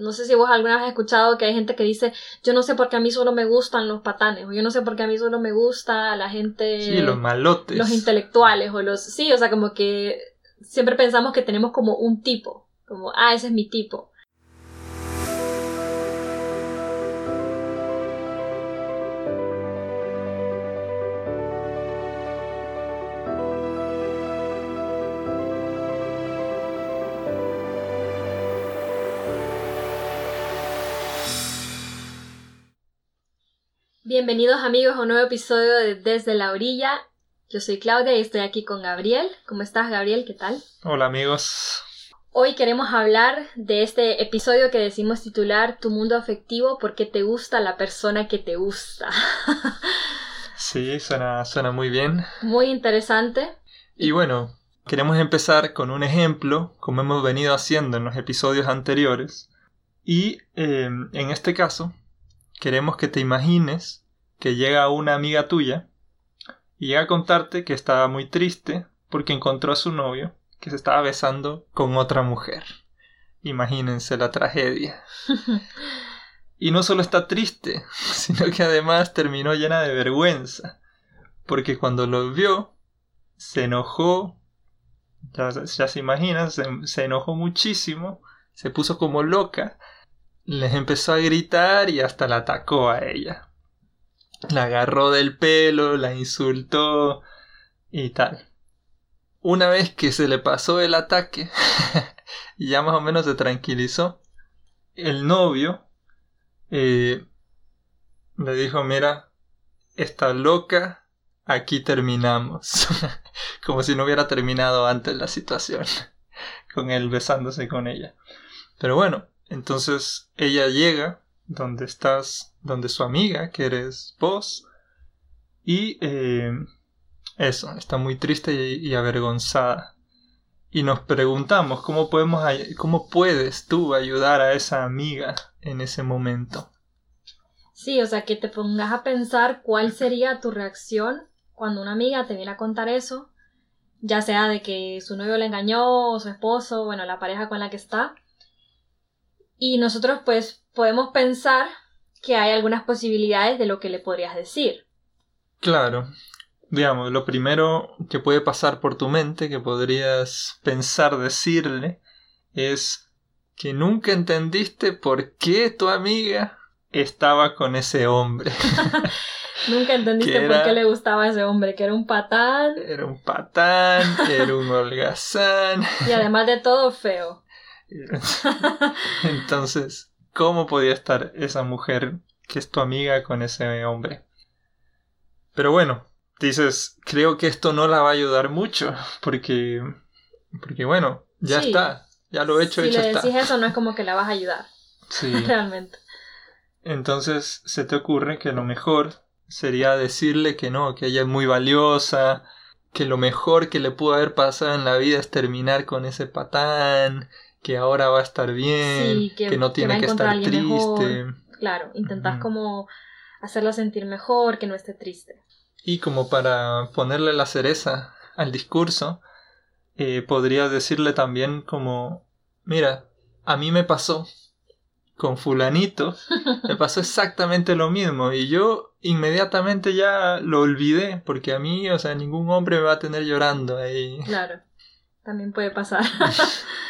No sé si vos alguna vez has escuchado que hay gente que dice, yo no sé por qué a mí solo me gustan los patanes, o yo no sé por qué a mí solo me gusta la gente... Sí, los malotes. Los intelectuales, o los... Sí, o sea, como que siempre pensamos que tenemos como un tipo, como, ah, ese es mi tipo. Bienvenidos amigos a un nuevo episodio de Desde la Orilla. Yo soy Claudia y estoy aquí con Gabriel. ¿Cómo estás Gabriel? ¿Qué tal? Hola amigos. Hoy queremos hablar de este episodio que decimos titular Tu mundo afectivo porque te gusta la persona que te gusta. sí, suena, suena muy bien. Muy interesante. Y bueno, queremos empezar con un ejemplo, como hemos venido haciendo en los episodios anteriores. Y eh, en este caso, queremos que te imagines que llega una amiga tuya y llega a contarte que estaba muy triste porque encontró a su novio que se estaba besando con otra mujer. Imagínense la tragedia. Y no solo está triste, sino que además terminó llena de vergüenza, porque cuando lo vio, se enojó, ya, se imaginan, se, se enojó muchísimo, se puso como loca, les empezó a gritar y hasta la atacó a ella la agarró del pelo, la insultó y tal. Una vez que se le pasó el ataque y ya más o menos se tranquilizó, el novio eh, le dijo, mira, está loca, aquí terminamos. Como si no hubiera terminado antes la situación, con él besándose con ella. Pero bueno, entonces ella llega donde estás, donde su amiga, que eres vos, y eh, eso, está muy triste y, avergonzada. Y nos preguntamos cómo podemos, cómo puedes tú ayudar a esa amiga en ese momento. Sí, o sea, que te pongas a pensar cuál sería tu reacción cuando una amiga te viene a contar eso, ya sea de que su novio le engañó o su esposo, bueno, la pareja con la que está. Y nosotros pues podemos pensar que hay algunas posibilidades de lo que le podrías decir. Claro. Digamos, lo primero que puede pasar por tu mente, que podrías pensar decirle, es que nunca entendiste por qué tu amiga estaba con ese hombre. nunca entendiste por qué le gustaba a ese hombre, que era un patán. Era un patán, era un holgazán. Y además de todo, feo. Entonces, ¿Cómo podía estar esa mujer que es tu amiga con ese hombre? Pero bueno, dices, creo que esto no la va a ayudar mucho, porque, porque bueno, ya está, ya lo he hecho, si hecho le decís eso no es como que la vas a ayudar. Sí. Realmente. Entonces se te ocurre que lo mejor sería decirle que no, que ella es muy valiosa, que lo mejor que le pudo haber pasado en la vida es terminar con ese patán, que ahora va a estar bien, que, no tiene que, estar triste. Claro, intentas como hacerla sentir mejor, que no esté triste. Y como para ponerle la cereza al discurso, eh, podrías decirle también como, mira, a mí me pasó con fulanito, me pasó exactamente lo mismo y yo inmediatamente ya lo olvidé porque a mí, o sea, ningún hombre me va a tener llorando ahí. Claro, también puede pasar.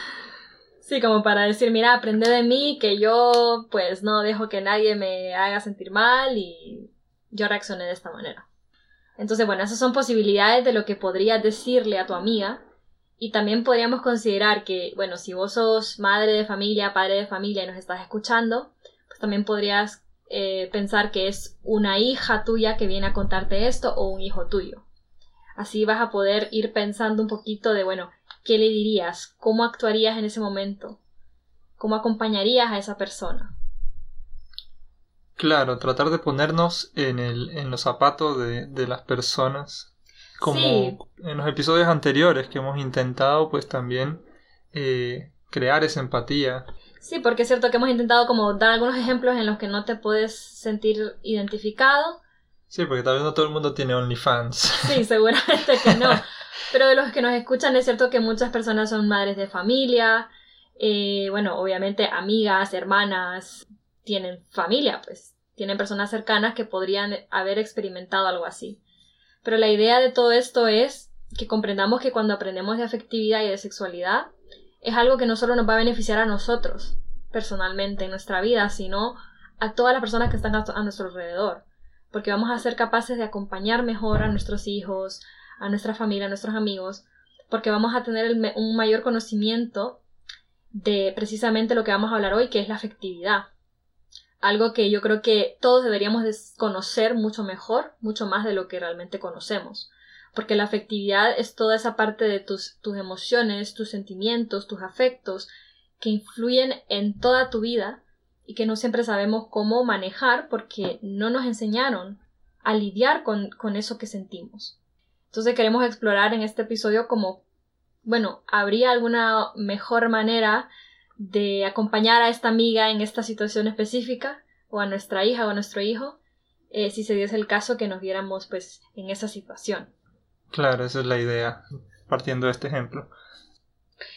Sí, como para decir, mira, aprende de mí, que yo pues no dejo que nadie me haga sentir mal y yo reaccioné de esta manera. Entonces, bueno, esas son posibilidades de lo que podrías decirle a tu amiga. Y también podríamos considerar que, bueno, si vos sos madre de familia, padre de familia y nos estás escuchando, pues también podrías eh, pensar que es una hija tuya que viene a contarte esto o un hijo tuyo. Así vas a poder ir pensando un poquito de, bueno, ¿qué le dirías? ¿Cómo actuarías en ese momento? ¿Cómo acompañarías a esa persona? Claro, tratar de ponernos en, el, en los zapatos de, las personas. Como en los episodios anteriores que hemos intentado, pues también eh, crear esa empatía. Sí, porque es cierto que hemos intentado como dar algunos ejemplos en los que no te puedes sentir identificado. Sí, porque tal vez no todo el mundo tiene OnlyFans. Sí, seguramente que no. Pero de los que nos escuchan es cierto que muchas personas son madres de familia, eh, bueno, obviamente amigas, hermanas, tienen familia, pues tienen personas cercanas que podrían haber experimentado algo así. Pero la idea de todo esto es que comprendamos que cuando aprendemos de afectividad y de sexualidad, es algo que no solo nos va a beneficiar a nosotros personalmente en nuestra vida, sino a todas las personas que están a nuestro alrededor, porque vamos a ser capaces de acompañar mejor a nuestros hijos, a nuestra familia, a nuestros amigos, porque vamos a tener un mayor conocimiento de precisamente lo que vamos a hablar hoy, que es la afectividad. Algo que yo creo que todos deberíamos conocer mucho mejor, mucho más de lo que realmente conocemos. Porque la afectividad es toda esa parte de tus, tus emociones, tus sentimientos, tus afectos, que influyen en toda tu vida y que no siempre sabemos cómo manejar porque no nos enseñaron a lidiar con, con eso que sentimos. Entonces queremos explorar en este episodio como, bueno, ¿habría alguna mejor manera de acompañar a esta amiga en esta situación específica? o a nuestra hija o a nuestro hijo, eh, si se diese el caso que nos viéramos pues en esa situación. Claro, esa es la idea, partiendo de este ejemplo.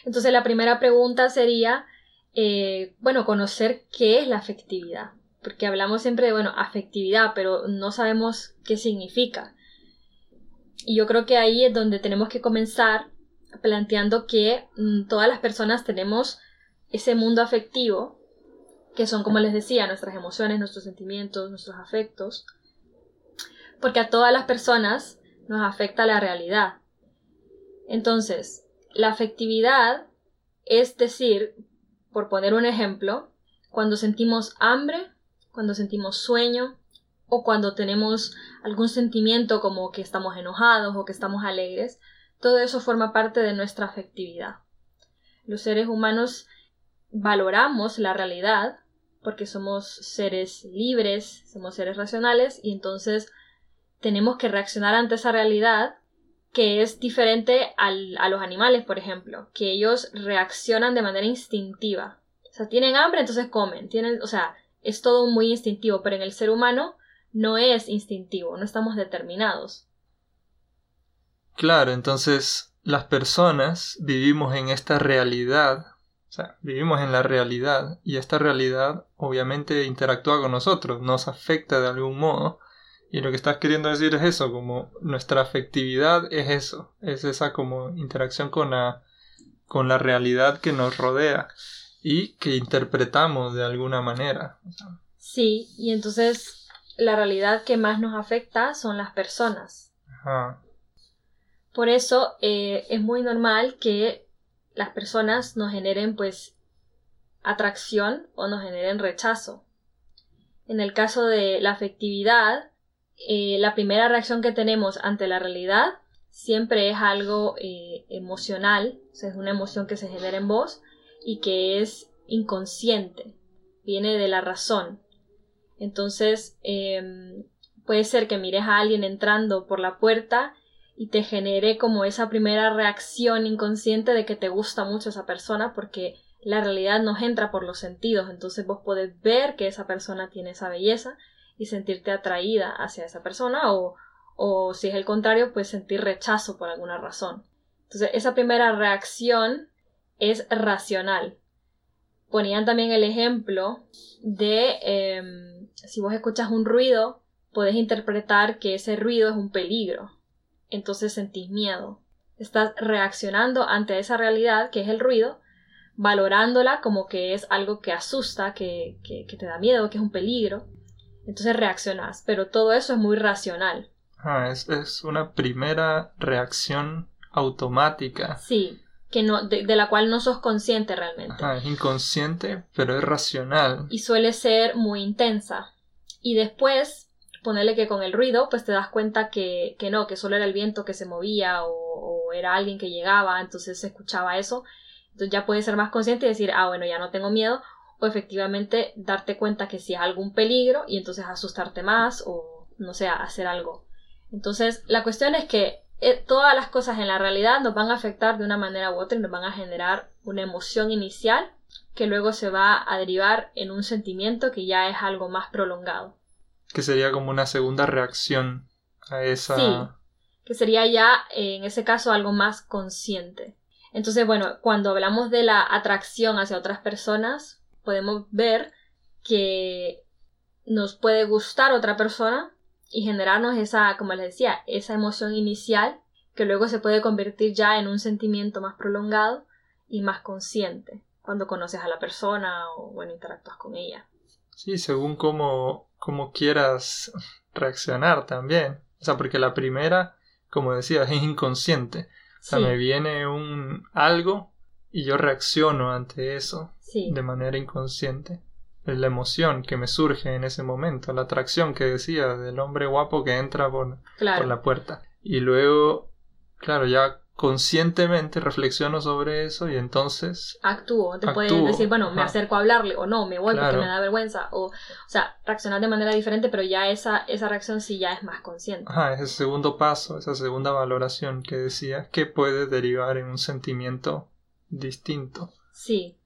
Entonces la primera pregunta sería, eh, bueno, conocer qué es la afectividad, porque hablamos siempre de, bueno, afectividad, pero no sabemos qué significa. Y yo creo que ahí es donde tenemos que comenzar planteando que mm, todas las personas tenemos ese mundo afectivo, que son, como les decía, nuestras emociones, nuestros sentimientos, nuestros afectos, porque a todas las personas nos afecta la realidad. Entonces, la afectividad es decir, por poner un ejemplo, cuando sentimos hambre, cuando sentimos sueño o cuando tenemos algún sentimiento como que estamos enojados o que estamos alegres, todo eso forma parte de nuestra afectividad. Los seres humanos valoramos la realidad porque somos seres libres, somos seres racionales y entonces tenemos que reaccionar ante esa realidad que es diferente al, a los animales, por ejemplo, que ellos reaccionan de manera instintiva. O sea, tienen hambre, entonces comen. Tienen, o sea, es todo muy instintivo, pero en el ser humano no es instintivo, no estamos determinados. Claro, entonces las personas vivimos en esta realidad, o sea, vivimos en la realidad y esta realidad obviamente interactúa con nosotros, nos afecta de algún modo y lo que estás queriendo decir es eso, como nuestra afectividad es eso, es esa como interacción con la, con la realidad que nos rodea y que interpretamos de alguna manera. Sí, y entonces la realidad que más nos afecta son las personas. Por eso eh, es muy normal que las personas nos generen pues atracción o nos generen rechazo. En el caso de la afectividad, eh, la primera reacción que tenemos ante la realidad siempre es algo eh, emocional, o sea, es una emoción que se genera en vos y que es inconsciente, viene de la razón. Entonces, em, puede ser que mires a alguien entrando por la puerta y te genere como esa primera reacción inconsciente de que te gusta mucho esa persona porque la realidad nos entra por los sentidos, entonces vos podés ver que esa persona tiene esa belleza y sentirte atraída hacia esa persona o, o si es el contrario, pues sentir rechazo por alguna razón. Entonces, esa primera reacción es racional. Ponían también el ejemplo de em, si vos escuchas un ruido, podés interpretar que ese ruido es un peligro. Entonces sentís miedo. Estás reaccionando ante esa realidad que es el ruido, valorándola como que es algo que asusta, que, que, que te da miedo, que es un peligro entonces reaccionas, pero todo eso es muy racional. Ah, es, es una primera reacción automática. Sí, que no, de, la cual no sos consciente realmente. Ajá, es inconsciente, pero es racional. Y suele ser muy intensa. Y después, ponerle que con el ruido, pues te das cuenta que, que no, que solo era el viento que se movía o, era alguien que llegaba, entonces se escuchaba eso. Entonces ya puedes ser más consciente y decir, ah, bueno, ya no tengo miedo, o efectivamente darte cuenta que si hay algún peligro y entonces asustarte más o no sé, hacer algo. Entonces, la cuestión es que eh, todas las cosas en la realidad nos van a afectar de una manera u otra y nos van a generar una emoción inicial que luego se va a derivar en un sentimiento que ya es algo más prolongado. Que sería como una segunda reacción a esa. Sí, que sería ya en ese caso algo más consciente. Entonces, bueno, cuando hablamos de la atracción hacia otras personas, podemos ver que nos puede gustar otra persona y generarnos esa, como les decía, esa emoción inicial que luego se puede convertir ya en un sentimiento más prolongado y más consciente cuando conoces a la persona o bueno, interactúas con ella. Sí, según cómo, cómo quieras reaccionar también. O sea, porque la primera, como decías, es inconsciente. O sea, me viene un algo y yo reacciono ante eso de manera inconsciente. Es la emoción que me surge en ese momento, la atracción que decía del hombre guapo que entra por, por la puerta. Y luego, claro, ya conscientemente reflexiono sobre eso y entonces actúo. Te puedes decir, bueno, me acerco a hablarle o no, me voy porque me da vergüenza. O, o sea, reaccionar de manera diferente, pero ya esa, esa reacción sí ya es más consciente. Ajá, ese segundo paso, esa segunda valoración que decía, que puede derivar en un sentimiento distinto. Sí.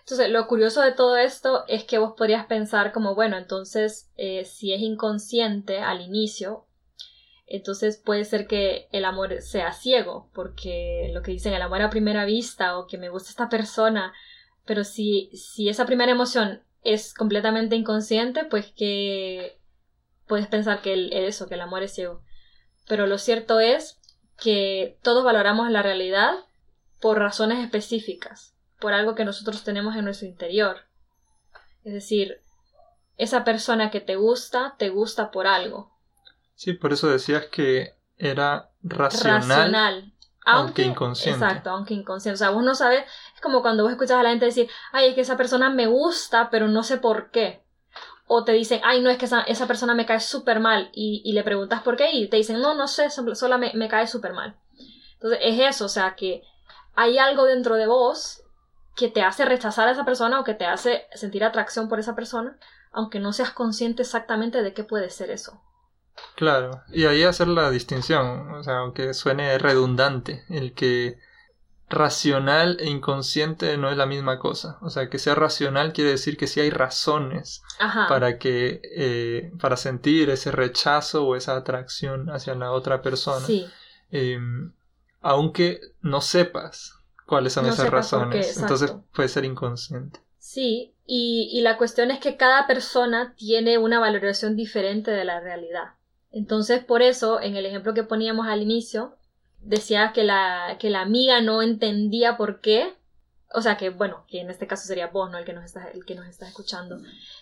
Entonces, lo curioso de todo esto es que vos podrías pensar como, bueno, entonces, eh, si es inconsciente al inicio, entonces puede ser que el amor sea ciego, porque lo que dicen el amor a primera vista o que me gusta esta persona, pero si, si esa primera emoción es completamente inconsciente, pues que puedes pensar que el, eso, que el amor es ciego. Pero lo cierto es que todos valoramos la realidad por razones específicas, por algo que nosotros tenemos en nuestro interior. Es decir, esa persona que te gusta, te gusta por algo, Sí, por eso decías que era racional. Aunque, inconsciente. Exacto, aunque inconsciente. O sea, vos no sabes, es como cuando vos escuchas a la gente decir, ay, es que esa persona me gusta, pero no sé por qué. O te dicen, ay, no, es que esa, esa persona me cae súper mal. Y, y, le preguntas por qué y te dicen, no, no sé, solo me, me cae súper mal. Entonces es eso, o sea, que hay algo dentro de vos que te hace rechazar a esa persona o que te hace sentir atracción por esa persona, aunque no seas consciente exactamente de qué puede ser eso. Claro, y ahí hacer la distinción, o sea, aunque suene redundante, el que racional e inconsciente no es la misma cosa. O sea, que sea racional quiere decir que sí hay razones para que eh, para sentir ese rechazo o esa atracción hacia la otra persona. Sí. Em, aunque no sepas cuáles son esas razones. Entonces puede ser inconsciente. Sí, y, y la cuestión es que cada persona tiene una valoración diferente de la realidad. Entonces, por eso, en el ejemplo que poníamos al inicio, decía que la, que la amiga no entendía por qué. O sea que, bueno, que en este caso sería vos, ¿no? El que nos está, el que nos está escuchando.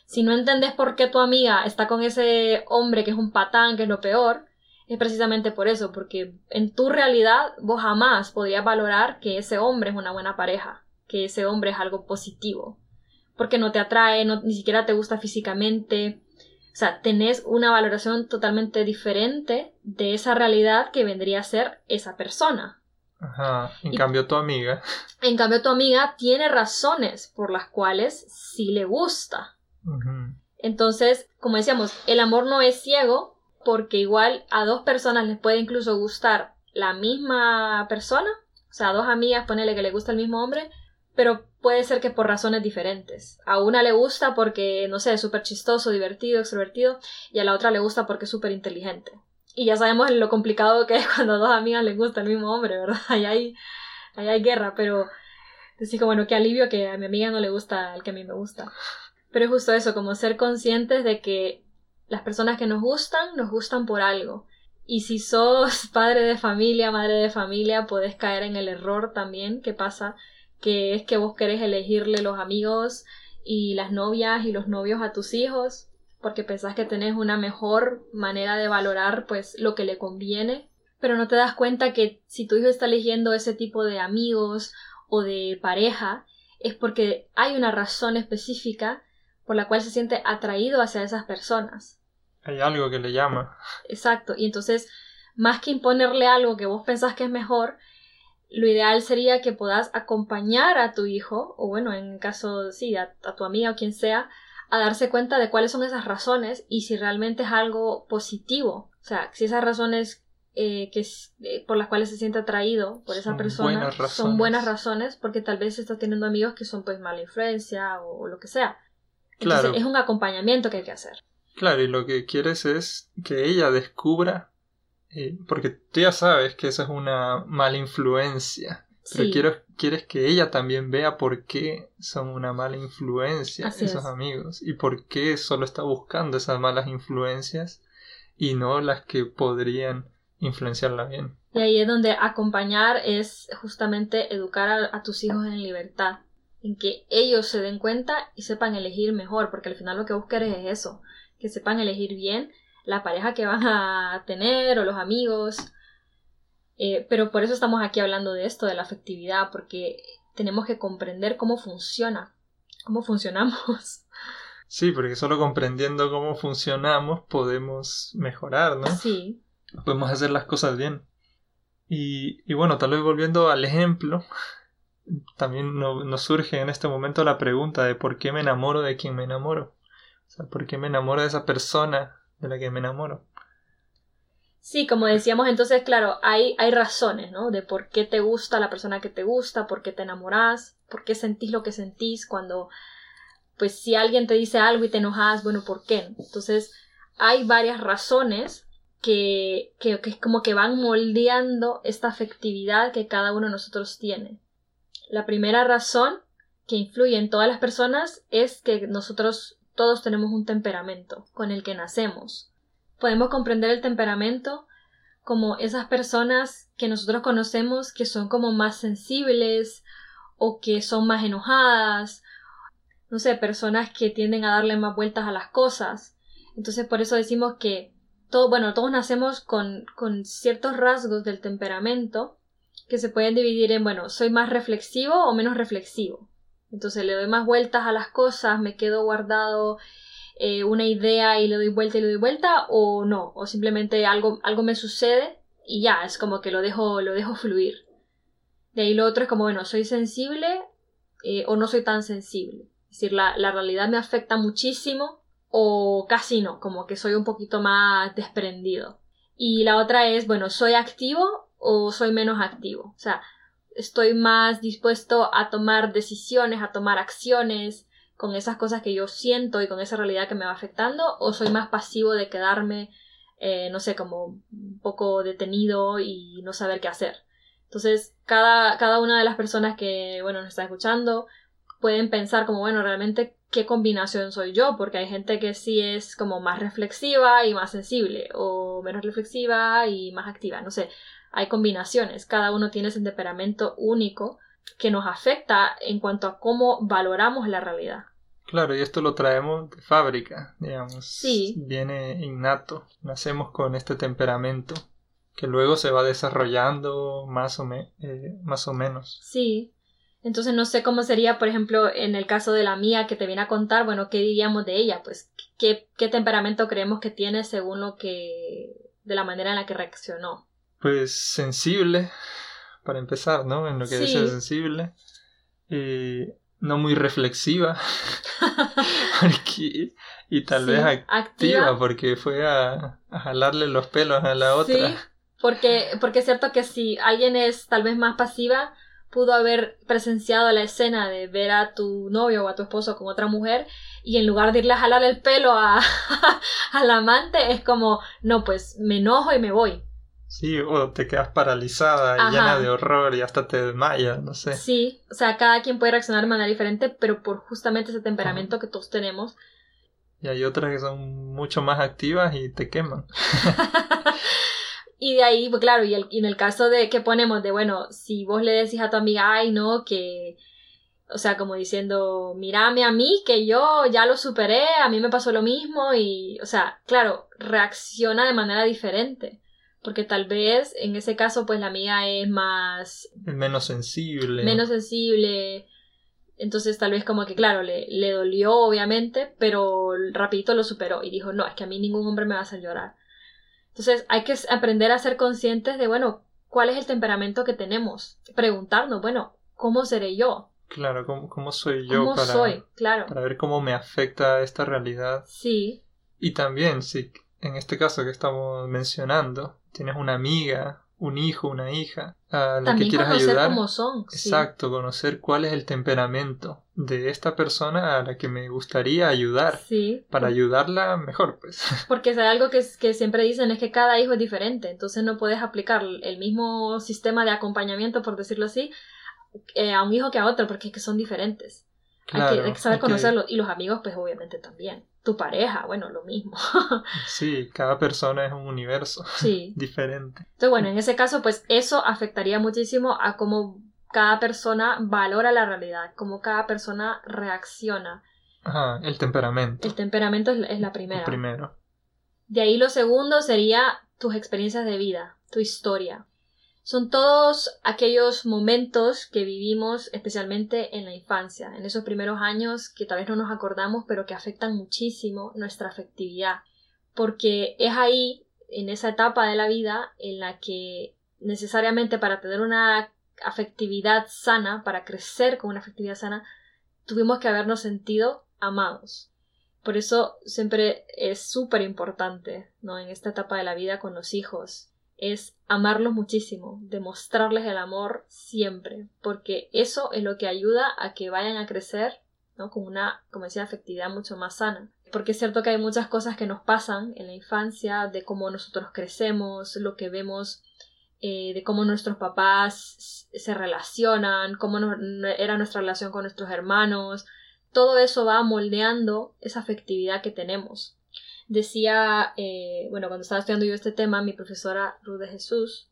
Si no entendés por qué tu amiga está con ese hombre que es un patán, que es lo peor, es precisamente por eso, porque en tu realidad vos jamás podrías valorar que ese hombre es una buena pareja, que ese hombre es algo positivo, porque no te atrae, no, ni siquiera te gusta físicamente, o sea, tenés una valoración totalmente diferente de esa realidad que vendría a ser esa persona. Ajá. En cambio, tu amiga. En cambio, tu amiga tiene razones por las cuales sí le gusta. Entonces, como decíamos, el amor no es ciego porque igual a dos personas les puede incluso gustar la misma persona. O sea, a dos amigas, ponele que le gusta el mismo hombre, pero puede ser que por razones diferentes. A una le gusta porque, no sé, es súper chistoso, divertido, extrovertido, y a la otra le gusta porque es súper inteligente. Y ya sabemos lo complicado que es cuando a dos amigas les gusta el mismo hombre, ¿verdad? Ahí hay, hay guerra, pero decir como, bueno, qué alivio que a mi amiga no le gusta el que a mí me gusta. Pero es justo eso, como ser conscientes de que las personas que nos gustan, nos gustan por algo. Y si sos padre de familia, madre de familia, puedes caer en el error también que pasa que es que vos querés elegirle los amigos y las novias y los novios a tus hijos porque pensás que tenés una mejor manera de valorar pues lo que le conviene pero no te das cuenta que si tu hijo está eligiendo ese tipo de amigos o de pareja es porque hay una razón específica por la cual se siente atraído hacia esas personas. Hay algo que le llama. Exacto, y entonces, más que imponerle algo que vos pensás que es mejor, lo ideal sería que puedas acompañar a tu hijo, o bueno, en caso, sí, a, tu amiga o quien sea, a darse cuenta de cuáles son esas razones y si realmente es algo positivo. O sea, si esas razones eh, que eh, por las cuales se siente atraído por esa persona son buenas razones porque tal vez está teniendo amigos que son pues mala influencia o, lo que sea. Entonces es un acompañamiento que hay que hacer. Claro, y lo que quieres es que ella descubra porque tú ya sabes que esa es una mala influencia Pero Sí. quiero, quieres que ella también vea por qué son una mala influencia Así esos es. amigos y por qué solo está buscando esas malas influencias y no las que podrían influenciarla bien. Y ahí es donde acompañar es justamente educar a, a tus hijos en libertad, en que ellos se den cuenta y sepan elegir mejor, porque al final lo que buscas es eso, que sepan elegir bien la pareja que van a tener o los amigos. Eh, pero por eso estamos aquí hablando de esto, de la afectividad, porque tenemos que comprender cómo funciona, cómo funcionamos. Sí, porque solo comprendiendo cómo funcionamos podemos mejorar, ¿no? Sí, Podemos hacer las cosas bien. Y, y bueno, tal vez volviendo al ejemplo, también no- nos surge en este momento la pregunta de por qué me enamoro de quien me enamoro. O sea, ¿por qué me enamoro de esa persona de la que me enamoro? Sí, como decíamos, entonces, claro, hay, hay razones, ¿no? De por qué te gusta la persona que te gusta, por qué te enamorás, por qué sentís lo que sentís cuando, pues, si alguien te dice algo y te enojas, bueno, ¿por qué? Entonces, hay varias razones que, que, que como que van moldeando esta afectividad que cada uno de nosotros tiene. La primera razón que influye en todas las personas es que nosotros todos tenemos un temperamento con el que nacemos podemos comprender el temperamento como esas personas que nosotros conocemos que son como más sensibles o que son más enojadas, no sé, personas que tienden a darle más vueltas a las cosas. Entonces por eso decimos que todo, bueno, todos nacemos con, con ciertos rasgos del temperamento que se pueden dividir en, bueno, soy más reflexivo o menos reflexivo. Entonces le doy más vueltas a las cosas, me quedo guardado eh, una idea y le doy vuelta y le doy vuelta o no, o simplemente algo, algo me sucede y ya, es como que lo dejo, lo dejo fluir. De ahí lo otro es como, bueno, soy sensible eh, o no soy tan sensible. Es decir, la, la realidad me afecta muchísimo o casi no, como que soy un poquito más desprendido. Y la otra es, bueno, soy activo o soy menos activo. O sea, estoy más dispuesto a tomar decisiones, a tomar acciones, con esas cosas que yo siento y con esa realidad que me va afectando o soy más pasivo de quedarme, eh, no sé, como un poco detenido y no saber qué hacer. Entonces, cada, cada una de las personas que, bueno, nos está escuchando pueden pensar como, bueno, realmente qué combinación soy yo, porque hay gente que sí es como más reflexiva y más sensible, o menos reflexiva y más activa, no sé, hay combinaciones, cada uno tiene ese temperamento único que nos afecta en cuanto a cómo valoramos la realidad. Claro, y esto lo traemos de fábrica, digamos. Sí. Viene innato. Nacemos con este temperamento que luego se va desarrollando más o, me- eh, más o menos. Sí. Entonces no sé cómo sería, por ejemplo, en el caso de la mía que te viene a contar, bueno, ¿qué diríamos de ella? Pues, ¿qué, qué temperamento creemos que tiene según lo que... de la manera en la que reaccionó? Pues sensible, para empezar, ¿no? En lo que Sí. dice sensible. Eh, no muy reflexiva. Porque- y tal Sí, vez activa, activa. porque fue a, a jalarle los pelos a la otra. Sí, porque, porque es cierto que si alguien es tal vez más pasiva, pudo haber presenciado la escena de ver a tu novio o a tu esposo con otra mujer y en lugar de irle a jalar el pelo a, al amante es como, no, pues me enojo y me voy. Sí, o te quedas paralizada y llena de horror y hasta te desmayas, no sé. Sí, o sea, cada quien puede reaccionar de manera diferente, pero por justamente ese temperamento que todos tenemos. Y hay otras que son mucho más activas y te queman. Y de ahí, pues claro, y, el- y en el caso de que ponemos de, bueno, si vos le decís a tu amiga, ay, no, que, o sea, como diciendo, mírame a mí, que yo ya lo superé, a mí me pasó lo mismo, y, o sea, claro, reacciona de manera diferente. Porque tal vez en ese caso, pues la amiga es más, menos sensible. menos sensible. Entonces tal vez como que, claro, le, le dolió obviamente, pero rapidito lo superó y dijo, no, es que a mí ningún hombre me va a hacer llorar. Entonces hay que aprender a ser conscientes de, bueno, cuál es el temperamento que tenemos. Preguntarnos, bueno, ¿cómo seré yo? Claro, ¿cómo, cómo soy yo ¿Cómo para, soy? Claro. para ver cómo me afecta esta realidad? Sí, Y también, si en este caso que estamos mencionando, tienes una amiga, un hijo, una hija, a la que quieras conocer ayudar. cómo son. sí. Exacto, conocer cuál es el temperamento de esta persona a la que me gustaría ayudar. Sí, Para ayudarla mejor, pues. porque es algo que, que siempre dicen es que cada hijo es diferente, entonces no puedes aplicar el mismo sistema de acompañamiento, por decirlo así, eh, a un hijo que a otro, porque es que son diferentes. Hay, que, saber conocerlos. Y los amigos, pues obviamente también. Tu pareja, bueno, lo mismo. sí, cada persona es un universo sí. diferente. Entonces, bueno, en ese caso, pues eso afectaría muchísimo a cómo cada persona valora la realidad, cómo cada persona reacciona. Ajá, el temperamento. El temperamento es, la primera. El primero. De ahí lo segundo sería tus experiencias de vida, tu historia. Son todos aquellos momentos que vivimos especialmente en la infancia, en esos primeros años que tal vez no nos acordamos, pero que afectan muchísimo nuestra afectividad, porque es ahí, en esa etapa de la vida, en la que necesariamente para tener una afectividad sana, para crecer con una afectividad sana, tuvimos que habernos sentido amados. Por eso siempre es súper importante, ¿no? En esta etapa de la vida con los hijos, es amarlos muchísimo, demostrarles el amor siempre, porque eso es lo que ayuda a que vayan a crecer, ¿no? Con una, como decía, afectividad mucho más sana. Porque es cierto que hay muchas cosas que nos pasan en la infancia, de cómo nosotros crecemos, lo que vemos eh, de cómo nuestros papás se relacionan, cómo era nuestra relación con nuestros hermanos. Todo eso va moldeando esa afectividad que tenemos. Decía, eh, bueno, cuando estaba estudiando yo este tema, mi profesora Ruth de Jesús,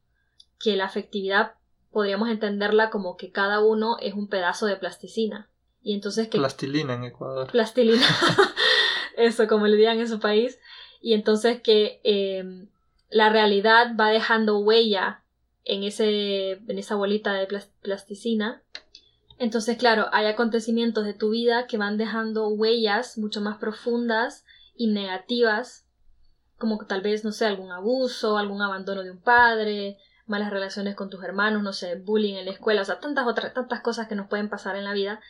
que la afectividad podríamos entenderla como que cada uno es un pedazo de plasticina. Y entonces que... Plastilina en Ecuador. Plastilina. Eso, como le digan en su país. Y entonces que eh, la realidad va dejando huella en, ese, en esa bolita de plasticina. Entonces, claro, hay acontecimientos de tu vida que van dejando huellas mucho más profundas y negativas, como tal vez, no sé, algún abuso, algún abandono de un padre, malas relaciones con tus hermanos, no sé, bullying en la escuela, o sea, tantas otras, tantas cosas que nos pueden pasar en la vida.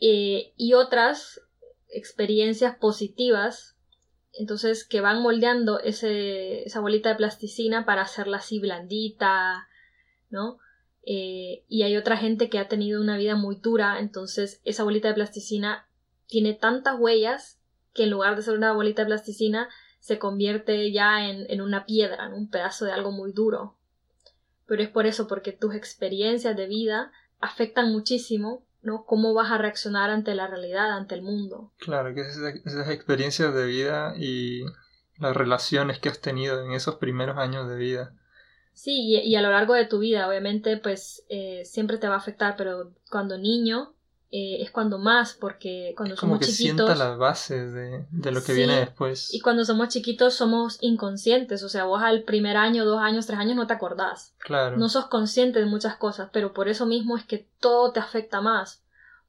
Eh, y otras experiencias positivas entonces que van moldeando ese, esa bolita de plasticina para hacerla así blandita, ¿no? Eh, y hay otra gente que ha tenido una vida muy dura, entonces esa bolita de plasticina tiene tantas huellas que en lugar de ser una bolita de plasticina se convierte ya en, en una piedra, en un pedazo de algo muy duro. Pero es por eso, porque tus experiencias de vida afectan muchísimo ¿no? Cómo vas a reaccionar ante la realidad, ante el mundo. Claro, que esas, experiencias de vida y las relaciones que has tenido en esos primeros años de vida. Sí, y, a lo largo de tu vida, obviamente, pues eh, siempre te va a afectar, pero cuando niño eh, es cuando más, porque cuando somos como que chiquitos. Sienta las bases de, de lo que viene después. Y cuando somos chiquitos somos inconscientes, o sea, vos al primer año, dos años, tres años no te acordás. Claro. No sos consciente de muchas cosas, pero por eso mismo es que todo te afecta más.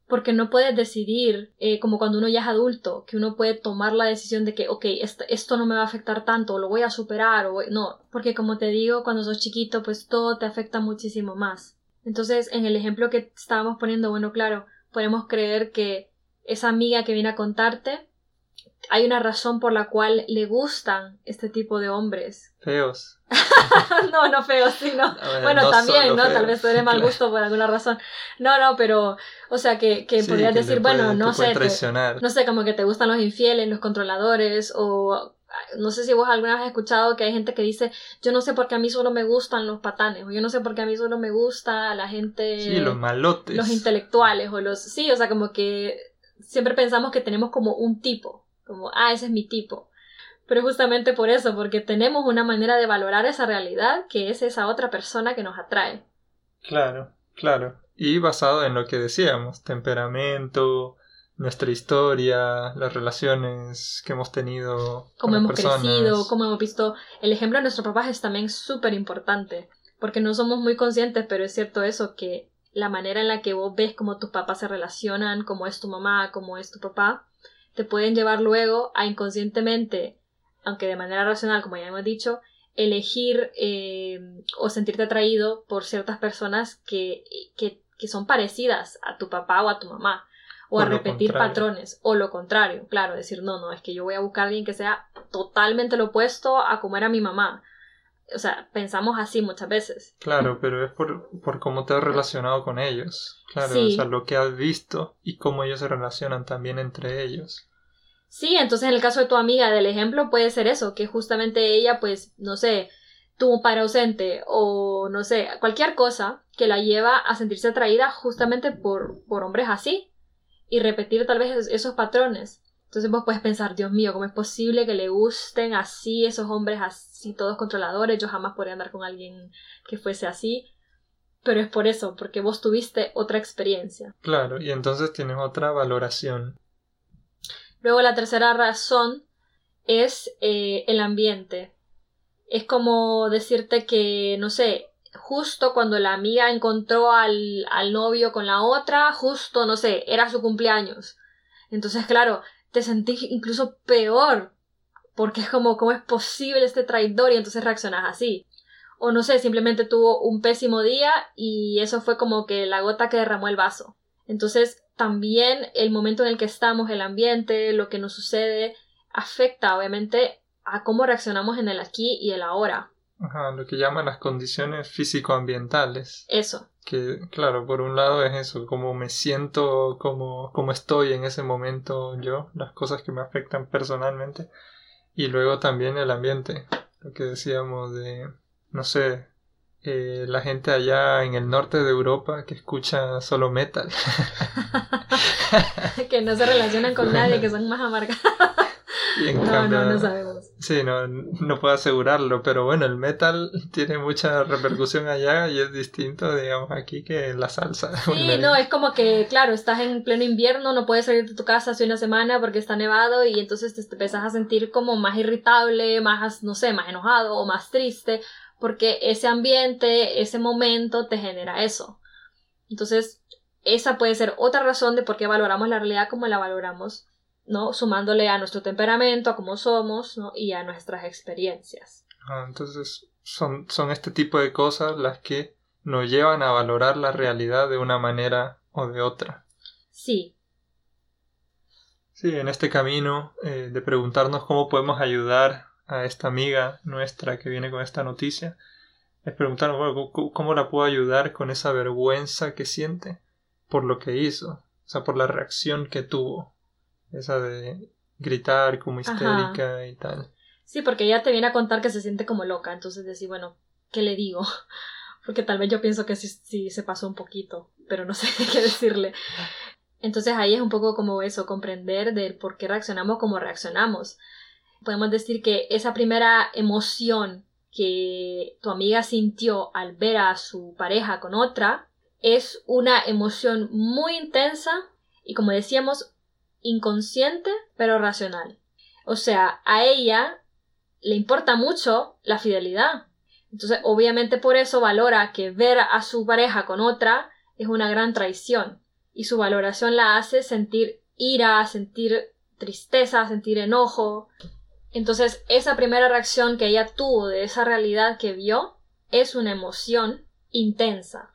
Porque no puedes decidir, eh, como cuando uno ya es adulto, que uno puede tomar la decisión de que, ok, esto, esto no me va a afectar tanto, o lo voy a superar, o no. Porque como te digo, cuando sos chiquito, pues todo te afecta muchísimo más. Entonces, en el ejemplo que estábamos poniendo, bueno, claro, podemos creer que esa amiga que viene a contarte hay una razón por la cual le gustan este tipo de hombres. Feos. no, no feos, sino. bueno, también, ¿no? Tal vez de mal gusto por alguna razón. No, no, pero, o sea, que, que podrías decir, bueno, no sé. no sé, como que te gustan los infieles, los controladores, o no sé si vos alguna vez has escuchado que hay gente que dice, yo no sé por qué a mí solo me gustan los patanes, o yo no sé por qué a mí solo me gusta la gente... Sí, los malotes. Los intelectuales, o los... Sí, o sea, como que siempre pensamos que tenemos como un tipo, como, ah, ese es mi tipo. Pero justamente por eso, porque tenemos una manera de valorar esa realidad que es esa otra persona que nos atrae. Claro, claro. Y basado en lo que decíamos, temperamento, nuestra historia, las relaciones que hemos tenido. Cómo hemos crecido, cómo hemos visto. El ejemplo de nuestros papás es también súper importante, porque no somos muy conscientes, pero es cierto eso, que la manera en la que vos ves cómo tus papás se relacionan, cómo es tu mamá, cómo es tu papá, te pueden llevar luego a inconscientemente, aunque de manera racional, como ya hemos dicho, elegir eh, o sentirte atraído por ciertas personas que, que, que son parecidas a tu papá o a tu mamá o a repetir patrones, o lo contrario, claro, decir, no, no, es que yo voy a buscar a alguien que sea totalmente lo opuesto a como era mi mamá. O sea, pensamos así muchas veces. Claro, pero es por, por cómo te has relacionado con ellos. Claro, o sea, lo que has visto y cómo ellos se relacionan también entre ellos. Sí, entonces en el caso de tu amiga del ejemplo puede ser eso, que justamente ella, pues, no sé, tuvo un padre ausente o no sé, cualquier cosa que la lleva a sentirse atraída justamente por, por hombres así y repetir tal vez esos patrones. Entonces vos puedes pensar, Dios mío, ¿cómo es posible que le gusten así esos hombres así, todos controladores? Yo jamás podría andar con alguien que fuese así. Pero es por eso, porque vos tuviste otra experiencia. Claro, y entonces tienes otra valoración. Luego la tercera razón es eh, el ambiente. Es como decirte que, no sé, justo cuando la amiga encontró al, al novio con la otra, justo, no sé, era su cumpleaños. Entonces, claro, te sentís incluso peor, porque es como, ¿cómo es posible este traidor? Y entonces reaccionas así. O no sé, simplemente tuvo un pésimo día y eso fue como que la gota que derramó el vaso. Entonces, también el momento en el que estamos, el ambiente, lo que nos sucede, afecta obviamente a cómo reaccionamos en el aquí y el ahora. Ajá, lo que llaman las condiciones físico-ambientales. Eso. Que, claro, por un lado es eso, cómo me siento, cómo, cómo estoy en ese momento yo, las cosas que me afectan personalmente. Y luego también el ambiente, lo que decíamos de, no sé, eh, la gente allá en el norte de Europa que escucha solo metal. que no se relacionan con nadie, que son más amargados no, no, no sabemos. Sí, no, no puedo asegurarlo, pero bueno, el metal tiene mucha repercusión allá y es distinto, digamos, aquí que la salsa. Sí, no, es como que, claro, estás en pleno invierno, no puedes salir de tu casa hace una semana porque está nevado y entonces te empiezas a sentir como más irritable, más, no sé, más enojado o más triste porque ese ambiente, ese momento te genera eso. Entonces, esa puede ser otra razón de por qué valoramos la realidad como la valoramos ¿no? Sumándole a nuestro temperamento, a cómo somos, ¿no? Y a nuestras experiencias. Ah, entonces son, son este tipo de cosas las que nos llevan a valorar la realidad de una manera o de otra. Sí. Sí, en este camino eh, de preguntarnos cómo podemos ayudar a esta amiga nuestra que viene con esta noticia, es preguntarnos ¿cómo la puedo ayudar con esa vergüenza que siente por lo que hizo, o sea, por la reacción que tuvo. Esa de gritar como histérica y tal. Sí, porque ella te viene a contar que se siente como loca, entonces decir, bueno, ¿qué le digo? Porque tal vez yo pienso que sí, sí se pasó un poquito, pero no sé qué decirle. Entonces ahí es un poco como eso, comprender del por qué reaccionamos como reaccionamos. Podemos decir que esa primera emoción que tu amiga sintió al ver a su pareja con otra es una emoción muy intensa y como decíamos inconsciente pero racional. O sea, a ella le importa mucho la fidelidad. Entonces, obviamente por eso valora que ver a su pareja con otra es una gran traición. Y su valoración la hace sentir ira, sentir tristeza, sentir enojo. Entonces, esa primera reacción que ella tuvo de esa realidad que vio es una emoción intensa.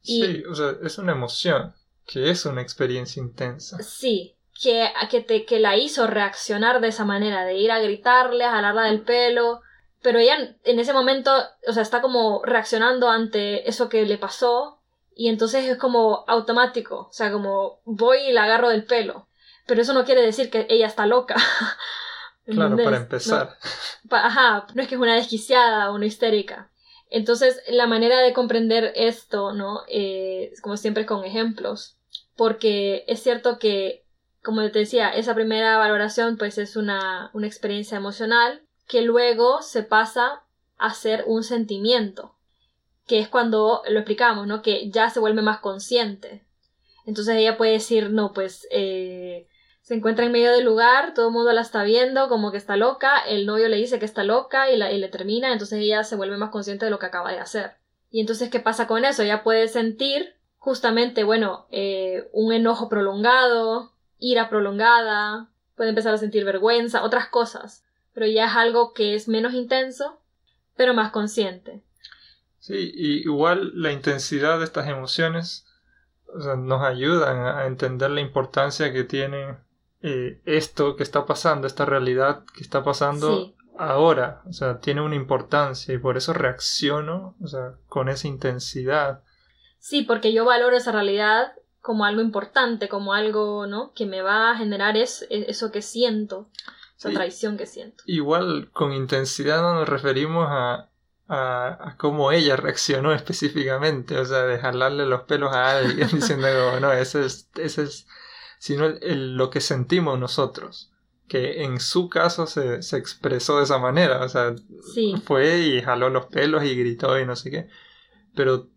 sí, o sea, es una emoción que es una experiencia intensa. Sí, que, que, te, que la hizo reaccionar de esa manera, de ir a gritarle, a jalarla del pelo, pero ella en ese momento, o sea, está como reaccionando ante eso que le pasó y entonces es como automático, o sea, como voy y la agarro del pelo, pero eso no quiere decir que ella está loca. claro, para empezar. ajá, no es que es una desquiciada o una histérica. Entonces, la manera de comprender esto, ¿no? Eh, como siempre con ejemplos porque es cierto que, como te decía, esa primera valoración pues es una, una experiencia emocional que luego se pasa a ser un sentimiento, que es cuando lo explicamos, ¿no? Que ya se vuelve más consciente. Entonces ella puede decir, no, pues eh, se encuentra en medio del lugar, todo el mundo la está viendo como que está loca, el novio le dice que está loca y, y le termina, entonces ella se vuelve más consciente de lo que acaba de hacer. Y entonces, ¿qué pasa con eso? Ella puede sentir justamente, bueno, eh, un enojo prolongado, ira prolongada, puede empezar a sentir vergüenza, otras cosas, pero ya es algo que es menos intenso, pero más consciente. Sí, y igual la intensidad de estas emociones nos ayudan a entender la importancia que tiene eh, esto que está pasando, esta realidad que está pasando ahora, o sea, tiene una importancia y por eso reacciono, o sea, con esa intensidad. Sí, porque yo valoro esa realidad como algo importante, como algo, ¿no? Que me va a generar es, eso que siento, esa traición que siento. Igual con intensidad no nos referimos a a, cómo ella reaccionó específicamente, o sea, de jalarle los pelos a alguien diciendo, no, ese es, ese es, sino lo que sentimos nosotros, que en su caso se, se expresó de esa manera, o sea, fue y jaló los pelos y gritó y no sé qué, pero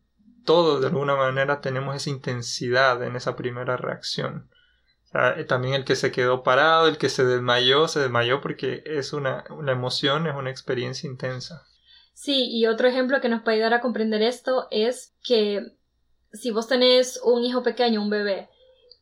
todos de alguna manera tenemos esa intensidad en esa primera reacción. Eh, también el que se quedó parado, el que se desmayó, se desmayó porque es una, una emoción, es una experiencia intensa. Sí, y otro ejemplo que nos puede ayudar a comprender esto es que si vos tenés un hijo pequeño, un bebé,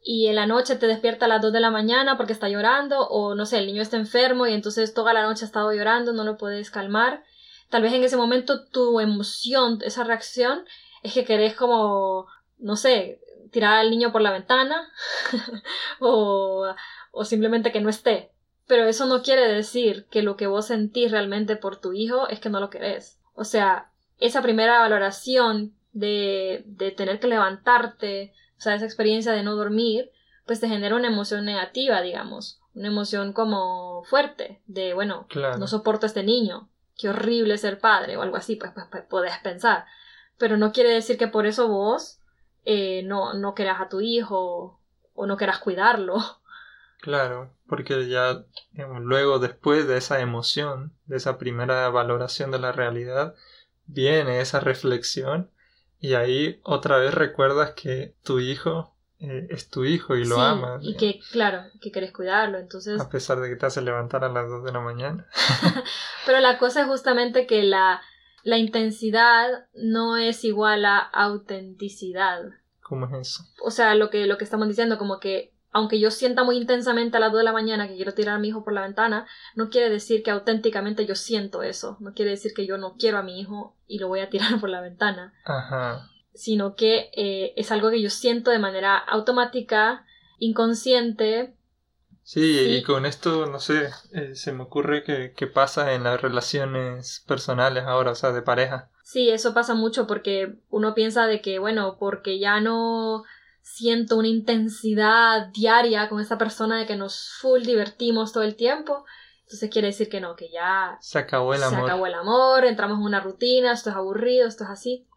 y en la noche te despierta a las 2 de la mañana porque está llorando, o no sé, el niño está enfermo y entonces toda la noche ha estado llorando, no lo puedes calmar, tal vez en ese momento tu emoción, esa reacción, es que querés como, no sé, tirar al niño por la ventana o, o simplemente que no esté. Pero eso no quiere decir que lo que vos sentís realmente por tu hijo es que no lo querés. O sea, esa primera valoración de, de tener que levantarte, o sea, esa experiencia de no dormir, pues te genera una emoción negativa, digamos. Una emoción como fuerte, de, bueno, no soporto a este niño, qué horrible ser padre, o algo así, pues, pues, pues podés pensar. Pero no quiere decir que por eso vos eh, no, no a tu hijo o no quieras cuidarlo. Claro, porque ya luego después de esa emoción, de esa primera valoración de la realidad, viene esa reflexión y ahí otra vez recuerdas que tu hijo eh, es tu hijo y lo amas. Y que, claro, que quieres cuidarlo, entonces... A pesar de que te hace levantar a las 2 de la mañana. Pero la cosa es justamente que la, la intensidad no es igual a autenticidad. ¿Cómo es eso? O sea, lo que, lo que estamos diciendo, como que aunque yo sienta muy intensamente a las 2 de la mañana que quiero tirar a mi hijo por la ventana, no quiere decir que auténticamente yo siento eso. No quiere decir que yo no quiero a mi hijo y lo voy a tirar por la ventana. Ajá. Sino que eh, es algo que yo siento de manera automática, inconsciente, Sí, y con esto, no sé, eh, se me ocurre que, que, pasa en las relaciones personales ahora, o sea, de pareja. Sí, eso pasa mucho porque uno piensa de que, bueno, porque ya no siento una intensidad diaria con esta persona de que nos full divertimos todo el tiempo, entonces quiere decir que no, que ya se acabó el amor. Se acabó el amor, entramos en una rutina, esto es aburrido, esto es así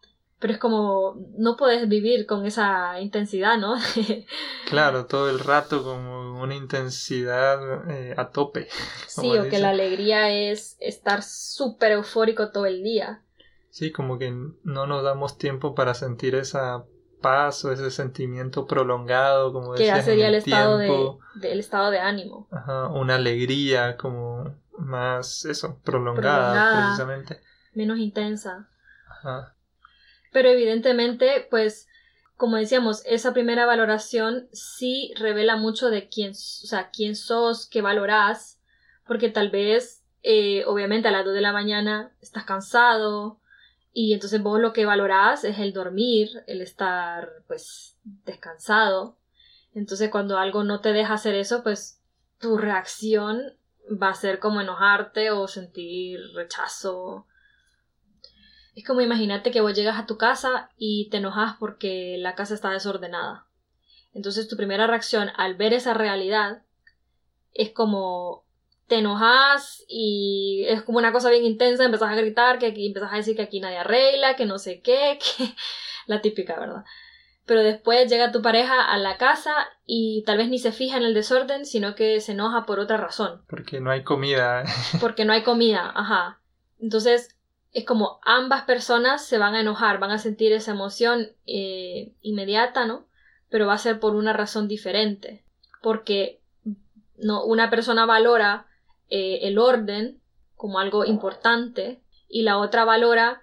pero es como no puedes vivir con esa intensidad, ¿no? claro, todo el rato como una intensidad eh, a tope. Sí, o que la alegría es estar súper eufórico todo el día. Sí, como que no nos damos tiempo para sentir esa paz o ese sentimiento prolongado, como que ya sería el, estado de, estado de ánimo. Ajá, una alegría como más eso, prolongada, prolongada precisamente. Menos intensa. Ajá. Pero evidentemente, pues, como decíamos, esa primera valoración sí revela mucho de quién, o sea, quién sos, qué valorás, porque tal vez, eh, obviamente a las 2 de la mañana estás cansado, y entonces vos lo que valorás es el dormir, el estar, pues, descansado. Entonces cuando algo no te deja hacer eso, pues tu reacción va a ser como enojarte o sentir rechazo es como imagínate que vos llegas a tu casa y te enojas porque la casa está desordenada. Entonces tu primera reacción al ver esa realidad es como te enojas y es como una cosa bien intensa, empezás a gritar, que aquí empezás a decir que aquí nadie arregla, que no sé qué, que la típica, ¿verdad? Pero después llega tu pareja a la casa y tal vez ni se fija en el desorden, sino que se enoja por otra razón. Porque no hay comida. Porque no hay comida, ajá. Entonces, es como ambas personas se van a enojar, van a sentir esa emoción eh, inmediata, ¿no? Pero va a ser por una razón diferente. Porque no, una persona valora eh, el orden como algo importante y la otra valora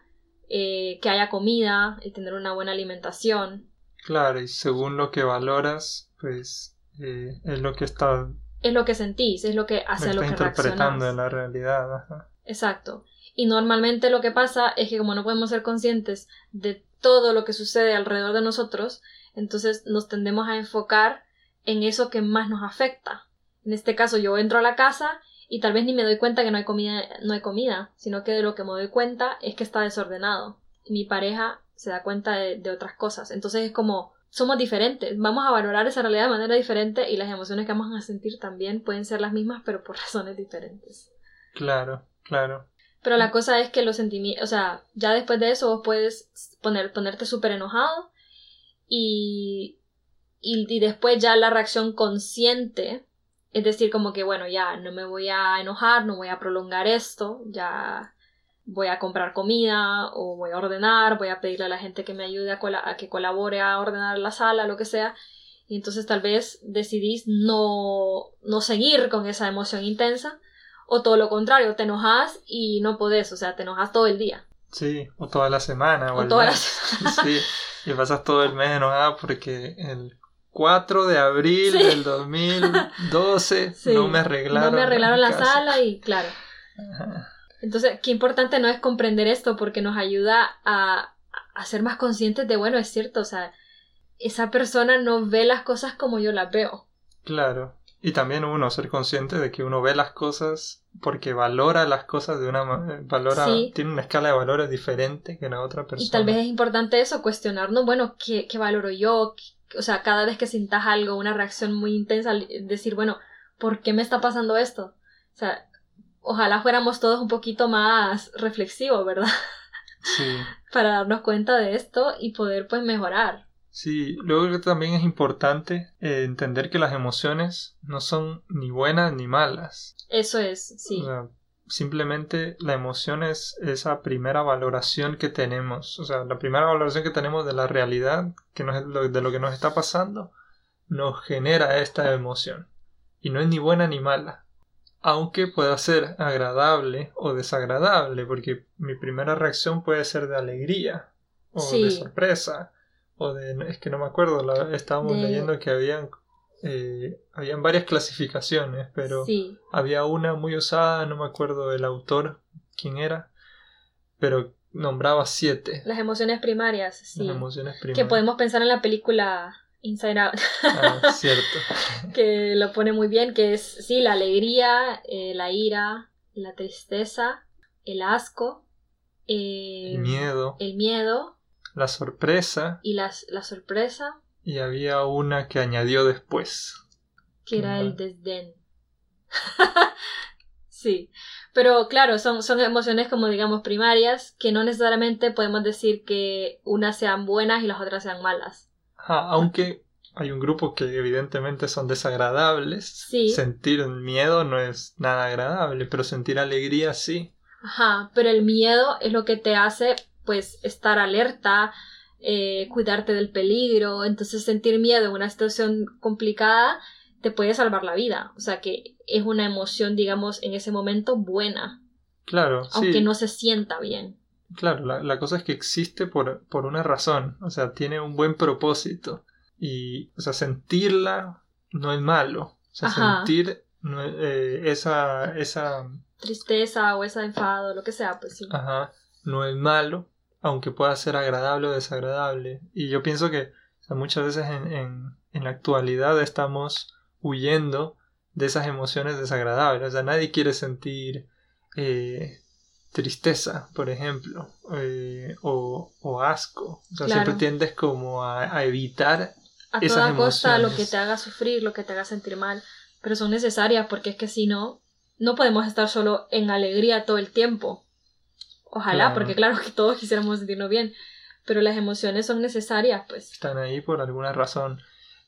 eh, que haya comida y tener una buena alimentación. Claro, y según lo que valoras, pues es lo que está... Es lo que sentís, es lo que hace lo, que interpretando en la realidad. Exacto. Y normalmente lo que pasa es que como no podemos ser conscientes de todo lo que sucede alrededor de nosotros, entonces nos tendemos a enfocar en eso que más nos afecta. En este caso yo entro a la casa y tal vez ni me doy cuenta que no hay comida, no hay comida, sino que de lo que me doy cuenta es que está desordenado. Mi pareja se da cuenta de, de otras cosas. Entonces es como somos diferentes, vamos a valorar esa realidad de manera diferente y las emociones que vamos a sentir también pueden ser las mismas pero por razones diferentes. Claro, claro. Pero la cosa es que los sentimientos, o sea, ya después de eso vos puedes poner, ponerte súper enojado y, y, y después ya la reacción consciente, es decir, como que bueno, ya no me voy a enojar, no voy a prolongar esto, ya voy a comprar comida o voy a ordenar, voy a pedirle a la gente que me ayude a, a, que colabore a ordenar la sala, lo que sea. Y entonces tal vez decidís no, no seguir con esa emoción intensa o todo lo contrario, te enojas y no podés, o sea, te enojas todo el día. Sí, o toda la semana. O, toda la semana. Sí, y pasas todo el mes enojada porque el 4 de abril del 2012 no me arreglaron. No me arreglaron la sala y claro. Entonces, qué importante no es comprender esto porque nos ayuda a, a ser más conscientes de, bueno, es cierto, o sea, esa persona no ve las cosas como yo las veo. Claro. Y también uno ser consciente de que uno ve las cosas porque valora las cosas de una manera, valora, tiene una escala de valores diferente que la otra persona. Y tal vez es importante eso, cuestionarnos, bueno, ¿qué, qué valoro yo? O sea, cada vez que sientas algo, una reacción muy intensa, decir, bueno, ¿por qué me está pasando esto? O sea, ojalá fuéramos todos un poquito más reflexivos, ¿verdad? Sí. Para darnos cuenta de esto y poder pues mejorar. Sí, luego también es importante eh, entender que las emociones no son ni buenas ni malas. Eso es, sí. simplemente la emoción es esa primera valoración que tenemos, o sea, la primera valoración que tenemos de la realidad, que nos, de lo que nos está pasando, nos genera esta emoción. Y no es ni buena ni mala. Aunque pueda ser agradable o desagradable, porque mi primera reacción puede ser de alegría o de sorpresa o de es que no me acuerdo estábamos leyendo que habían eh, habían varias clasificaciones pero había una muy usada no me acuerdo el autor quién era pero nombraba siete. Las emociones primarias sí. las emociones primarias. que podemos pensar en la película Inside Out. Ah, cierto. Que lo pone muy bien que es sí la alegría eh, la ira la tristeza el asco eh, el miedo. el miedo la sorpresa. Y la sorpresa. Y había una que añadió después. Que era el desdén. sí. Pero claro, son, son emociones como digamos primarias que no necesariamente podemos decir que unas sean buenas y las otras sean malas. aunque hay un grupo que evidentemente son desagradables. Sí. Sentir miedo no es nada agradable, pero sentir alegría sí. Ajá, pero el miedo es lo que te hace pues estar alerta, eh, cuidarte del peligro, entonces sentir miedo en una situación complicada te puede salvar la vida, o sea que es una emoción, digamos, en ese momento buena. Claro, aunque no se sienta bien. Claro, la, cosa es que existe por, por, una razón, o sea, tiene un buen propósito. Y, o sea, sentirla no es malo, o sea, sentir eh, esa, esa tristeza o esa enfado, lo que sea, pues sí. Ajá, no es malo, aunque pueda ser agradable o desagradable. Y yo pienso que muchas veces en, en, en, la actualidad estamos huyendo de esas emociones desagradables. O sea, nadie quiere sentir eh, tristeza, por ejemplo, eh, o, o, asco. O sea, siempre tiendes como a, evitar a toda costa lo que te haga sufrir, lo que te haga sentir mal. Pero son necesarias porque es que si no, no podemos estar solo en alegría todo el tiempo. Ojalá, porque claro que todos quisiéramos sentirnos bien, pero las emociones son necesarias, pues. Están ahí por alguna razón.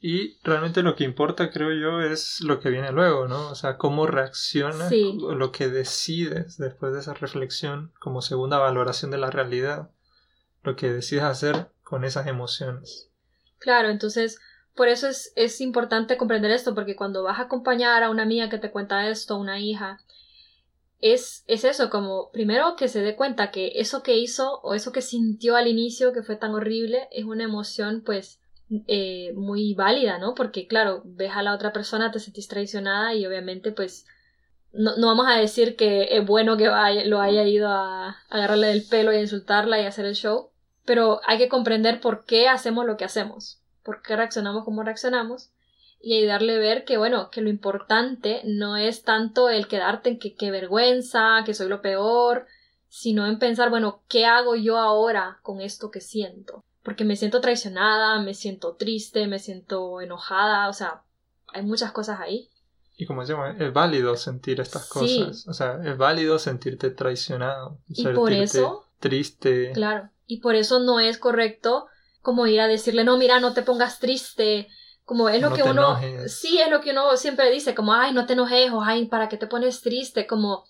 Y realmente lo que importa, creo yo, es lo que viene luego, ¿no? O sea, cómo reaccionas, lo que decides después de esa reflexión como segunda valoración de la realidad, lo que decides hacer con esas emociones. Claro, entonces, por eso es, es importante comprender esto, porque cuando vas a acompañar a una amiga que te cuenta esto, una hija, es, es eso, como primero que se dé cuenta que eso que hizo o eso que sintió al inicio que fue tan horrible es una emoción pues eh, muy válida, ¿no? Porque claro, ves a la otra persona, te sentís traicionada y obviamente pues no, no vamos a decir que es bueno que vaya, lo haya ido a, agarrarle del pelo y a insultarla y hacer el show, pero hay que comprender por qué hacemos lo que hacemos, por qué reaccionamos como reaccionamos y ayudarle a ver que, bueno, que lo importante no es tanto el quedarte en que qué vergüenza, que soy lo peor, sino en pensar, bueno, ¿qué hago yo ahora con esto que siento? Porque me siento traicionada, me siento triste, me siento enojada, o sea, hay muchas cosas ahí. Y como decimos, es válido sentir estas Sí. cosas. O sea, es válido sentirte traicionado. Y por sentirte eso- Triste. Claro. Y por eso no es correcto como ir a decirle, no, mira, no te pongas triste. Como es lo No que uno. enojes. Sí, es lo que uno siempre dice, como, ay, no te enojes, o ay, ¿para qué te pones triste? Como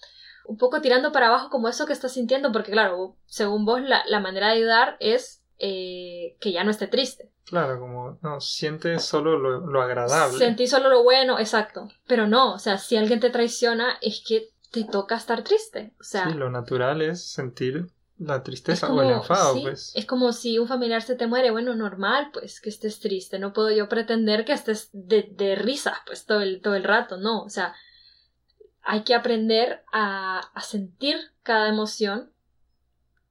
un poco tirando para abajo como eso que estás sintiendo, porque claro, según vos, la, la manera de ayudar es eh, que ya no esté triste. Claro, como, no, siente solo lo, lo agradable. Sentí solo lo bueno, exacto. Pero no, o sea, si alguien te traiciona, es que te toca estar triste. O sea, Sí, lo natural es sentir la tristeza como, o el enfado, sí, pues. es como si un familiar se te muere, bueno, normal, pues, que estés triste. No puedo yo pretender que estés de, de risas, pues, todo el, todo el rato, no. O sea, hay que aprender a, a sentir cada emoción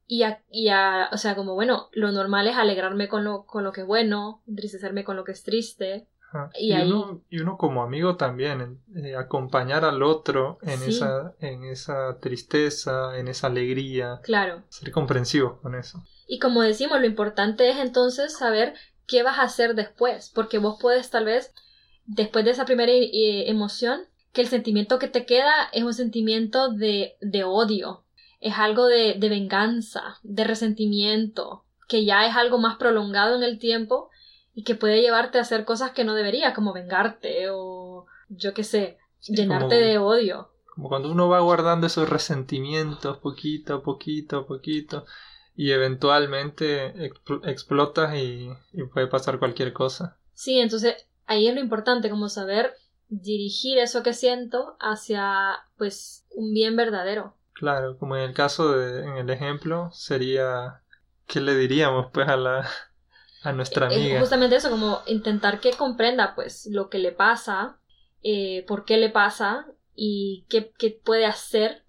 y a, y a, o sea, como, bueno, lo normal es alegrarme con lo, con lo que es bueno, entristecerme con lo que es triste. Ajá. y Y, ahí- uno, y uno como amigo también, eh, acompañar al otro en, Sí. esa, en esa tristeza, en esa alegría, Claro. ser comprensivos con eso. Y como decimos, lo importante es entonces saber qué vas a hacer después, porque vos puedes tal vez, después de esa primera eh, emoción, que el sentimiento que te queda es un sentimiento de, de odio, es algo de, de venganza, de resentimiento, que ya es algo más prolongado en el tiempo y que puede llevarte a hacer cosas que no debería, como vengarte o yo qué sé, Sí, llenarte como- de odio. Como cuando uno va guardando esos resentimientos poquito a poquito a poquito y eventualmente expl- explotas y, y puede pasar cualquier cosa. Sí, entonces ahí es lo importante, como saber dirigir eso que siento hacia, pues, un bien verdadero. Claro, como en el caso de, en el ejemplo, sería, ¿qué le diríamos pues a la, a nuestra Es amiga? justamente eso, como intentar que comprenda, pues, lo que le pasa, eh, por qué le pasa y qué, qué puede hacer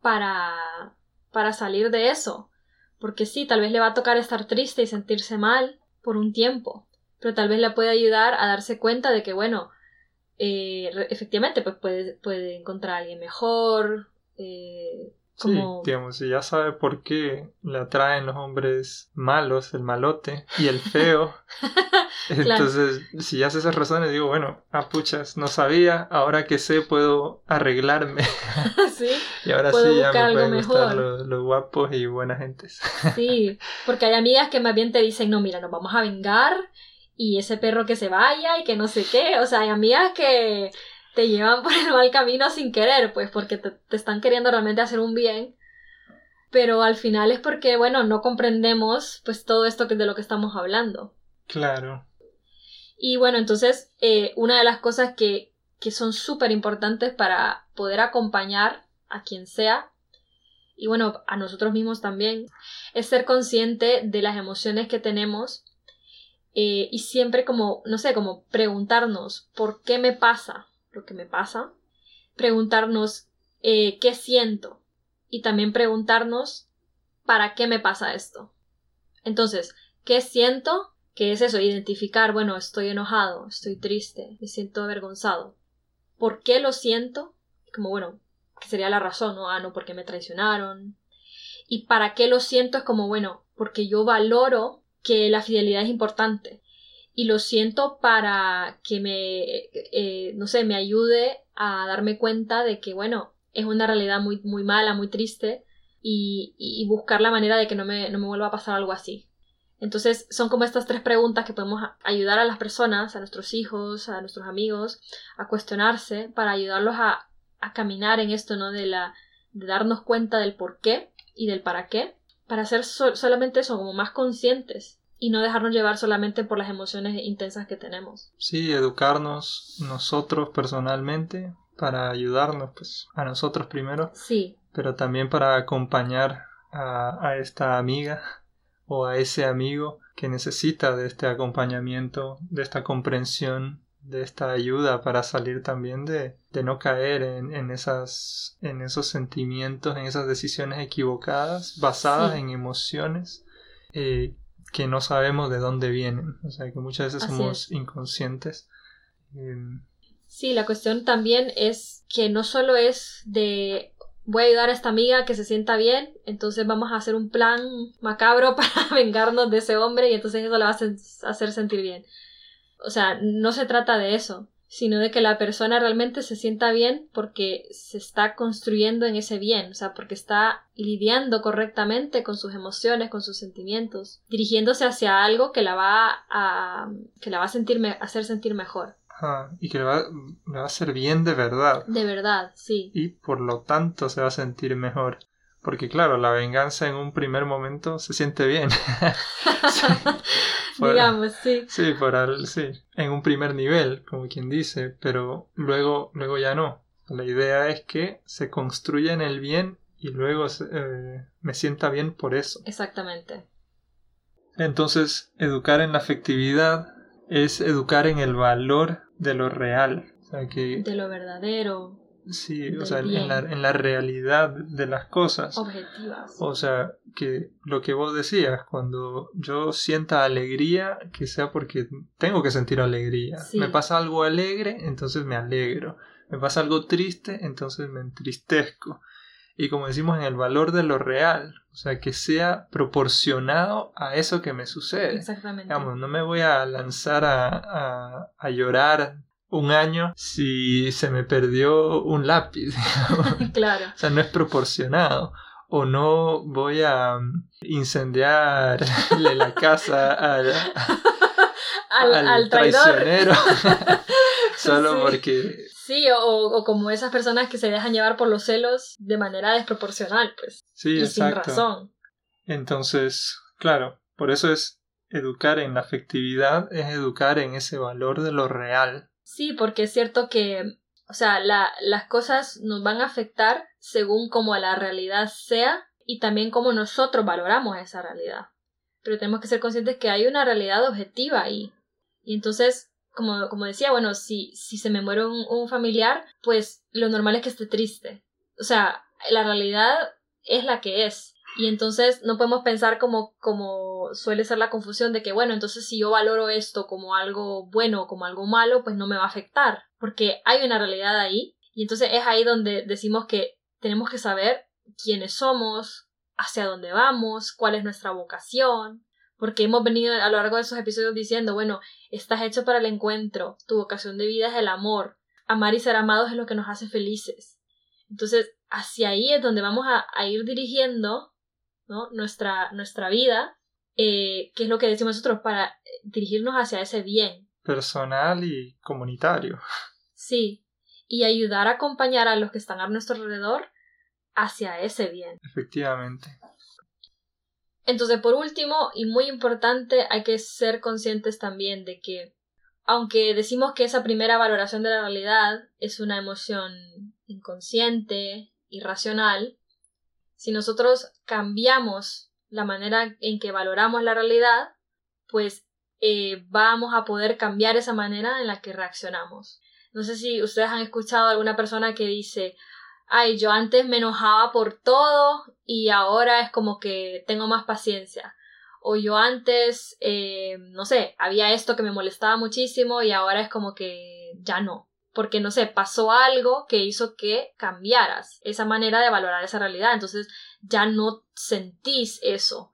para, para salir de eso. Porque sí, tal vez le va a tocar estar triste y sentirse mal por un tiempo, pero tal vez le puede ayudar a darse cuenta de que, bueno, eh, efectivamente, pues puede, puede encontrar a alguien mejor, eh, como... Sí, digamos, si ya sabe por qué le atraen los hombres malos, el malote y el feo. Entonces, si ya sé esas razones, digo, bueno, ah, puchas, no sabía, ahora que sé puedo arreglarme. sí, Y ahora Puedo sí ya me algo pueden gustar los, los guapos y buenas gentes. sí, porque hay amigas que más bien te dicen, no, mira, nos vamos a vengar y ese perro que se vaya y que no sé qué, o sea, hay amigas que te llevan por el mal camino sin querer, pues porque te, te están queriendo realmente hacer un bien, pero al final es porque, bueno, no comprendemos pues todo esto que, de lo que estamos hablando. Claro. Y bueno, entonces, eh, una de las cosas que, que son súper importantes para poder acompañar a quien sea, y bueno, a nosotros mismos también, es ser consciente de las emociones que tenemos eh, y siempre como, no sé, como preguntarnos por qué me pasa lo que me pasa, preguntarnos eh, qué siento y también preguntarnos para qué me pasa esto. Entonces, ¿qué siento? ¿Qué es eso? Identificar, bueno, estoy enojado, estoy triste, me siento avergonzado. ¿Por qué lo siento? Como, bueno, ¿qué sería la razón? ¿no? Ah, no, porque me traicionaron. ¿Y para qué lo siento? Es como, bueno, porque yo valoro que la fidelidad es importante. Y lo siento para que me, eh, no sé, me ayude a darme cuenta de que, bueno, es una realidad muy, muy mala, muy triste, y, y buscar la manera de que no me, no me vuelva a pasar algo así. Entonces son como estas tres preguntas que podemos ayudar a las personas, a nuestros hijos, a nuestros amigos, a cuestionarse para ayudarlos a, a caminar en esto, ¿no? De, la, de darnos cuenta del por qué y del para qué, para ser so solamente eso, como más conscientes y no dejarnos llevar solamente por las emociones intensas que tenemos. Sí, educarnos nosotros personalmente para ayudarnos pues a nosotros primero, Sí, pero también para acompañar a, a esta amiga o a ese amigo que necesita de este acompañamiento, de esta comprensión, de esta ayuda para salir también de, de no caer en, en, esas, en esos sentimientos, en esas decisiones equivocadas, basadas Sí. en emociones eh, que no sabemos de dónde vienen. O sea que muchas veces Así somos es. inconscientes. Eh, Sí, la cuestión también es que no solo es de voy a ayudar a esta amiga que se sienta bien, entonces vamos a hacer un plan macabro para vengarnos de ese hombre y entonces eso la va a hacer sentir bien. O sea, no se trata de eso, sino de que la persona realmente se sienta bien porque se está construyendo en ese bien, o sea, porque está lidiando correctamente con sus emociones, con sus sentimientos, dirigiéndose hacia algo que la va a, que la va a sentir hacer sentir mejor. y que le va, le va a hacer bien de verdad. De verdad, sí. Y por lo tanto se va a sentir mejor. Porque claro, la venganza en un primer momento se siente bien. Digamos, sí. Sí, por al, sí, en un primer nivel, como quien dice, pero luego, luego ya no. La idea es que se construya en el bien y luego eh, me sienta bien por eso. Exactamente. Entonces, educar en la afectividad es educar en el valor de lo real. O sea, que, de lo verdadero, Sí, o sea, en la, en la, realidad de las cosas. Objetivas. O sea, que lo que vos decías, cuando yo sienta alegría, que sea porque tengo que sentir alegría. Me pasa algo alegre, entonces me alegro. Me pasa algo triste, entonces me entristezco. Y como decimos, en el valor de lo real, o sea, que sea proporcionado a eso que me sucede. Exactamente. Digamos, no me voy a lanzar a, a, a llorar un año si se me perdió un lápiz. claro. O sea, no es proporcionado. O no voy a um, incendiarle la casa al, al, traicionero. solo porque... Sí, o, como esas personas que se dejan llevar por los celos de manera desproporcional, pues. Sí, y sin razón. Entonces, claro, por eso es educar en la afectividad, es educar en ese valor de lo real, Sí, porque es cierto que, o sea, la, las cosas nos van a afectar según como la realidad sea y también como nosotros valoramos esa realidad. Pero tenemos que ser conscientes que hay una realidad objetiva ahí. Y entonces, como, como decía, bueno, si, si se me muere un, un familiar, pues lo normal es que esté triste. O sea, la realidad es la que es. Y entonces no podemos pensar como, como suele ser la confusión de que, bueno, entonces si yo valoro esto como algo bueno o como algo malo, pues no me va a afectar, porque hay una realidad ahí. Y entonces es ahí donde decimos que tenemos que saber quiénes somos, hacia dónde vamos, cuál es nuestra vocación, porque hemos venido a lo largo de esos episodios diciendo, bueno, estás hecho para el encuentro, tu vocación de vida es el amor, amar y ser amados es lo que nos hace felices. Entonces, hacia ahí es donde vamos a, a ir dirigiendo ¿no? nuestra, nuestra vida, eh, que es lo que decimos nosotros, para dirigirnos hacia ese bien. Personal y comunitario. Sí, y ayudar a acompañar a los que están a nuestro alrededor hacia ese bien. Efectivamente. Entonces, por último, y muy importante, hay que ser conscientes también de que, aunque decimos que esa primera valoración de la realidad es una emoción inconsciente, irracional, si nosotros cambiamos la manera en que valoramos la realidad, pues eh, vamos a poder cambiar esa manera en la que reaccionamos. No sé si ustedes han escuchado a alguna persona que dice, ay, yo antes me enojaba por todo y ahora es como que tengo más paciencia. O yo antes, eh, no sé, había esto que me molestaba muchísimo y ahora es como que ya no porque no sé, pasó algo que hizo que cambiaras esa manera de valorar esa realidad, entonces ya no sentís eso.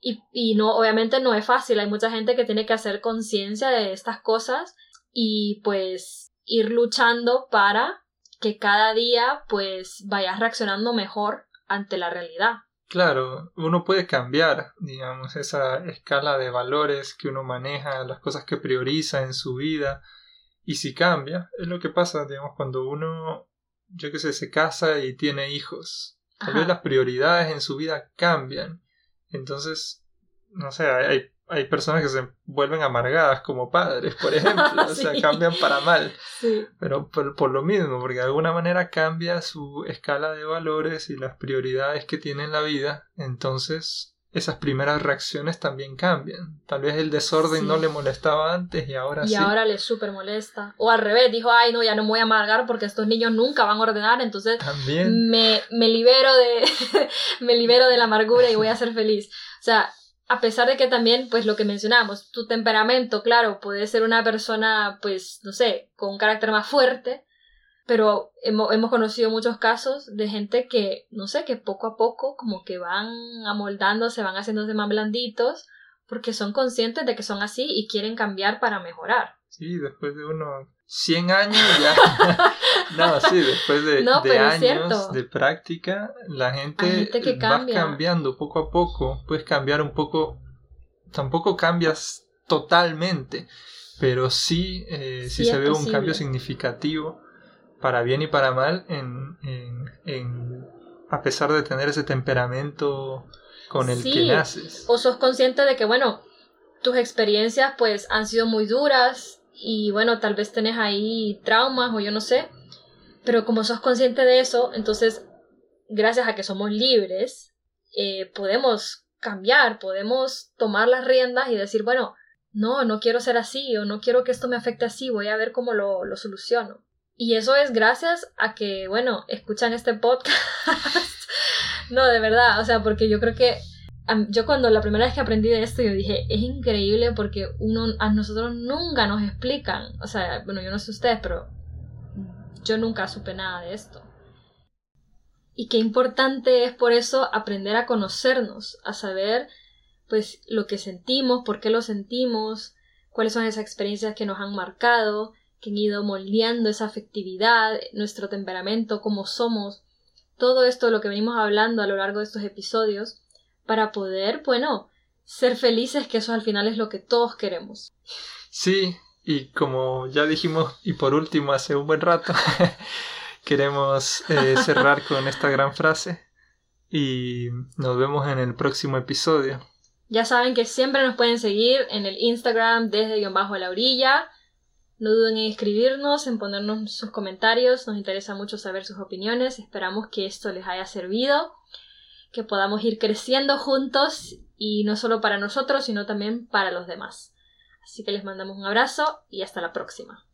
Y, y no, obviamente no es fácil, hay mucha gente que tiene que hacer conciencia de estas cosas y pues ir luchando para que cada día pues vayas reaccionando mejor ante la realidad. Claro, uno puede cambiar, digamos, esa escala de valores que uno maneja, las cosas que prioriza en su vida, y si cambia, es lo que pasa, digamos, cuando uno, yo qué sé, se casa y tiene hijos. Tal vez las prioridades en su vida cambian. Entonces, no sé, hay, hay personas que se vuelven amargadas como padres, por ejemplo. O sea, cambian para mal. Sí. Pero por, por, lo mismo, porque de alguna manera cambia su escala de valores y las prioridades que tiene en la vida. Entonces, esas primeras reacciones también cambian. Tal vez el desorden no le molestaba antes y ahora sí. Y ahora le súper molesta. O al revés, dijo, ay no, ya no me voy a amargar porque estos niños nunca van a ordenar, entonces Me, me libero de me libero de la amargura y voy a ser feliz. O sea, a pesar de que también, pues lo que mencionamos, tu temperamento, claro, puede ser una persona, pues, no sé, con un carácter más fuerte, pero hemos, hemos, conocido muchos casos de gente que, no sé, que poco a poco como que van amoldándose, van haciéndose más blanditos, porque son conscientes de que son así y quieren cambiar para mejorar. Sí, después de uno 100 años ya. no, sí, después de, No, de años de práctica, la gente, que va cambia. cambiando poco a poco. Puedes cambiar un poco. Tampoco cambias totalmente, pero sí, eh, sí, Sí se ve un cambio significativo para bien y para mal en, en, en- a pesar de tener ese temperamento con el que naces. O sos consciente de que, bueno, tus experiencias pues han sido muy duras y bueno, tal vez tenés ahí traumas o yo no sé, pero como sos consciente de eso, entonces, gracias a que somos libres, eh, podemos cambiar, podemos tomar las riendas y decir, bueno, no, no quiero ser así o no quiero que esto me afecte así, voy a ver cómo lo, lo soluciono. Y eso es gracias a que, bueno, escuchan este podcast. no, de verdad, o sea, porque yo creo que yo cuando la primera vez que aprendí de esto, yo dije, es increíble porque uno, a nosotros nunca nos explican. O sea, bueno, yo no sé ustedes, pero yo nunca supe nada de esto. Y qué importante es por eso aprender a conocernos, a saber pues lo que sentimos, por qué lo sentimos, cuáles son esas experiencias que nos han marcado, que han ido moldeando esa afectividad, nuestro temperamento, cómo somos, todo esto de lo que venimos hablando a lo largo de estos episodios, para poder, bueno, ser felices, que eso al final es lo que todos queremos. Sí, y como ya dijimos, y por último hace un buen rato, queremos eh, cerrar con esta gran frase y nos vemos en el próximo episodio. Ya saben que siempre nos pueden seguir en el Instagram desde guion bajo la orilla. No duden en escribirnos, en ponernos sus comentarios. Nos interesa mucho saber sus opiniones. Esperamos que esto les haya servido, que podamos ir creciendo juntos y no solo para nosotros, sino también para los demás. Así que les mandamos un abrazo y hasta la próxima.